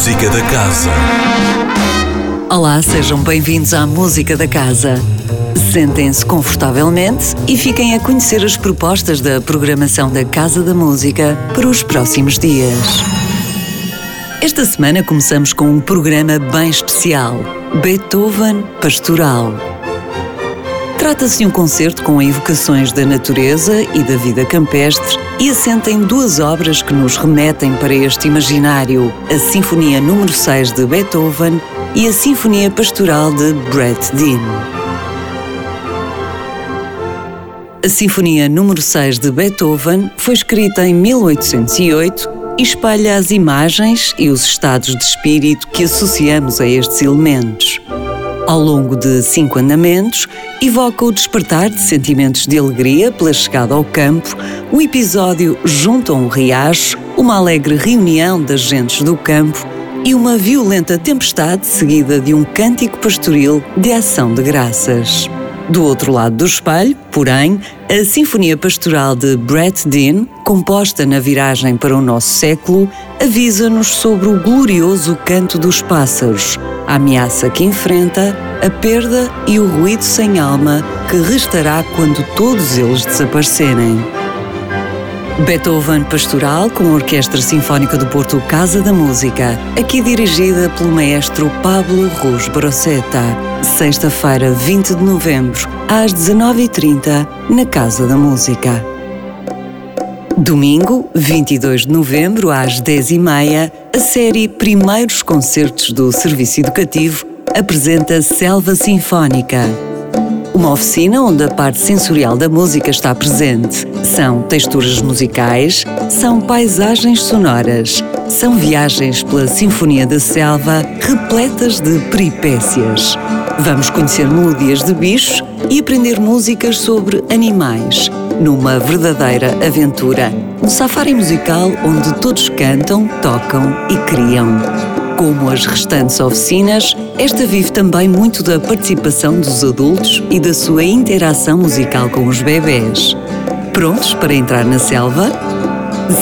Música da Casa. Olá, sejam bem-vindos à Música da Casa. Sentem-se confortavelmente e fiquem a conhecer as propostas da programação da Casa da Música para os próximos dias. Esta semana começamos com um programa bem especial: Beethoven Pastoral. Trata-se de um concerto com evocações da natureza e da vida campestre e assenta em duas obras que nos remetem para este imaginário: a Sinfonia número 6 de Beethoven e a Sinfonia Pastoral de Brett Dean. A Sinfonia número 6 de Beethoven foi escrita em 1808 e espalha as imagens e os estados de espírito que associamos a estes elementos ao longo de cinco andamentos, evoca o despertar de sentimentos de alegria pela chegada ao campo, o episódio junto a um riacho, uma alegre reunião das gentes do campo e uma violenta tempestade seguida de um cântico pastoril de ação de graças. Do outro lado do espelho, porém, a Sinfonia Pastoral de Brett Dean, composta na viragem para o nosso século, avisa-nos sobre o glorioso canto dos pássaros, a ameaça que enfrenta, a perda e o ruído sem alma que restará quando todos eles desaparecerem. Beethoven Pastoral com a Orquestra Sinfónica do Porto Casa da Música, aqui dirigida pelo maestro Pablo Ruz Brosseta. Sexta-feira, 20 de novembro, às 19h30, na Casa da Música. Domingo, 22 de novembro, às 10h30, a série Primeiros Concertos do Serviço Educativo apresenta Selva Sinfónica uma oficina onde a parte sensorial da música está presente. São texturas musicais, são paisagens sonoras, são viagens pela Sinfonia da Selva repletas de peripécias. Vamos conhecer melodias de bichos e aprender músicas sobre animais, numa verdadeira aventura. Um safari musical onde todos cantam, tocam e criam. Como as restantes oficinas, esta vive também muito da participação dos adultos e da sua interação musical com os bebés. Prontos para entrar na selva?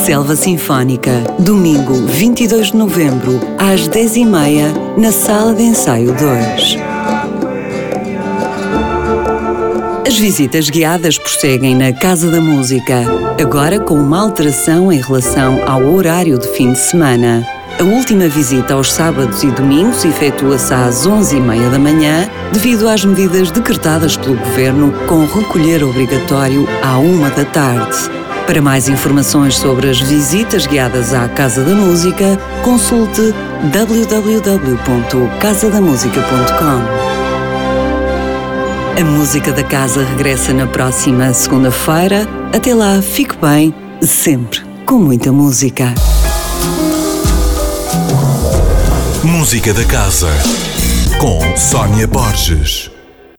Selva Sinfónica, domingo 22 de novembro, às 10h30, na Sala de Ensaio 2. As visitas guiadas prosseguem na Casa da Música, agora com uma alteração em relação ao horário de fim de semana. A última visita aos sábados e domingos efetua-se às 11h30 da manhã, devido às medidas decretadas pelo Governo com recolher obrigatório à 1 da tarde. Para mais informações sobre as visitas guiadas à Casa da Música, consulte www.casadamusica.com. A música da casa regressa na próxima segunda-feira. Até lá, fique bem, sempre com muita música. Música da Casa com Sónia Borges.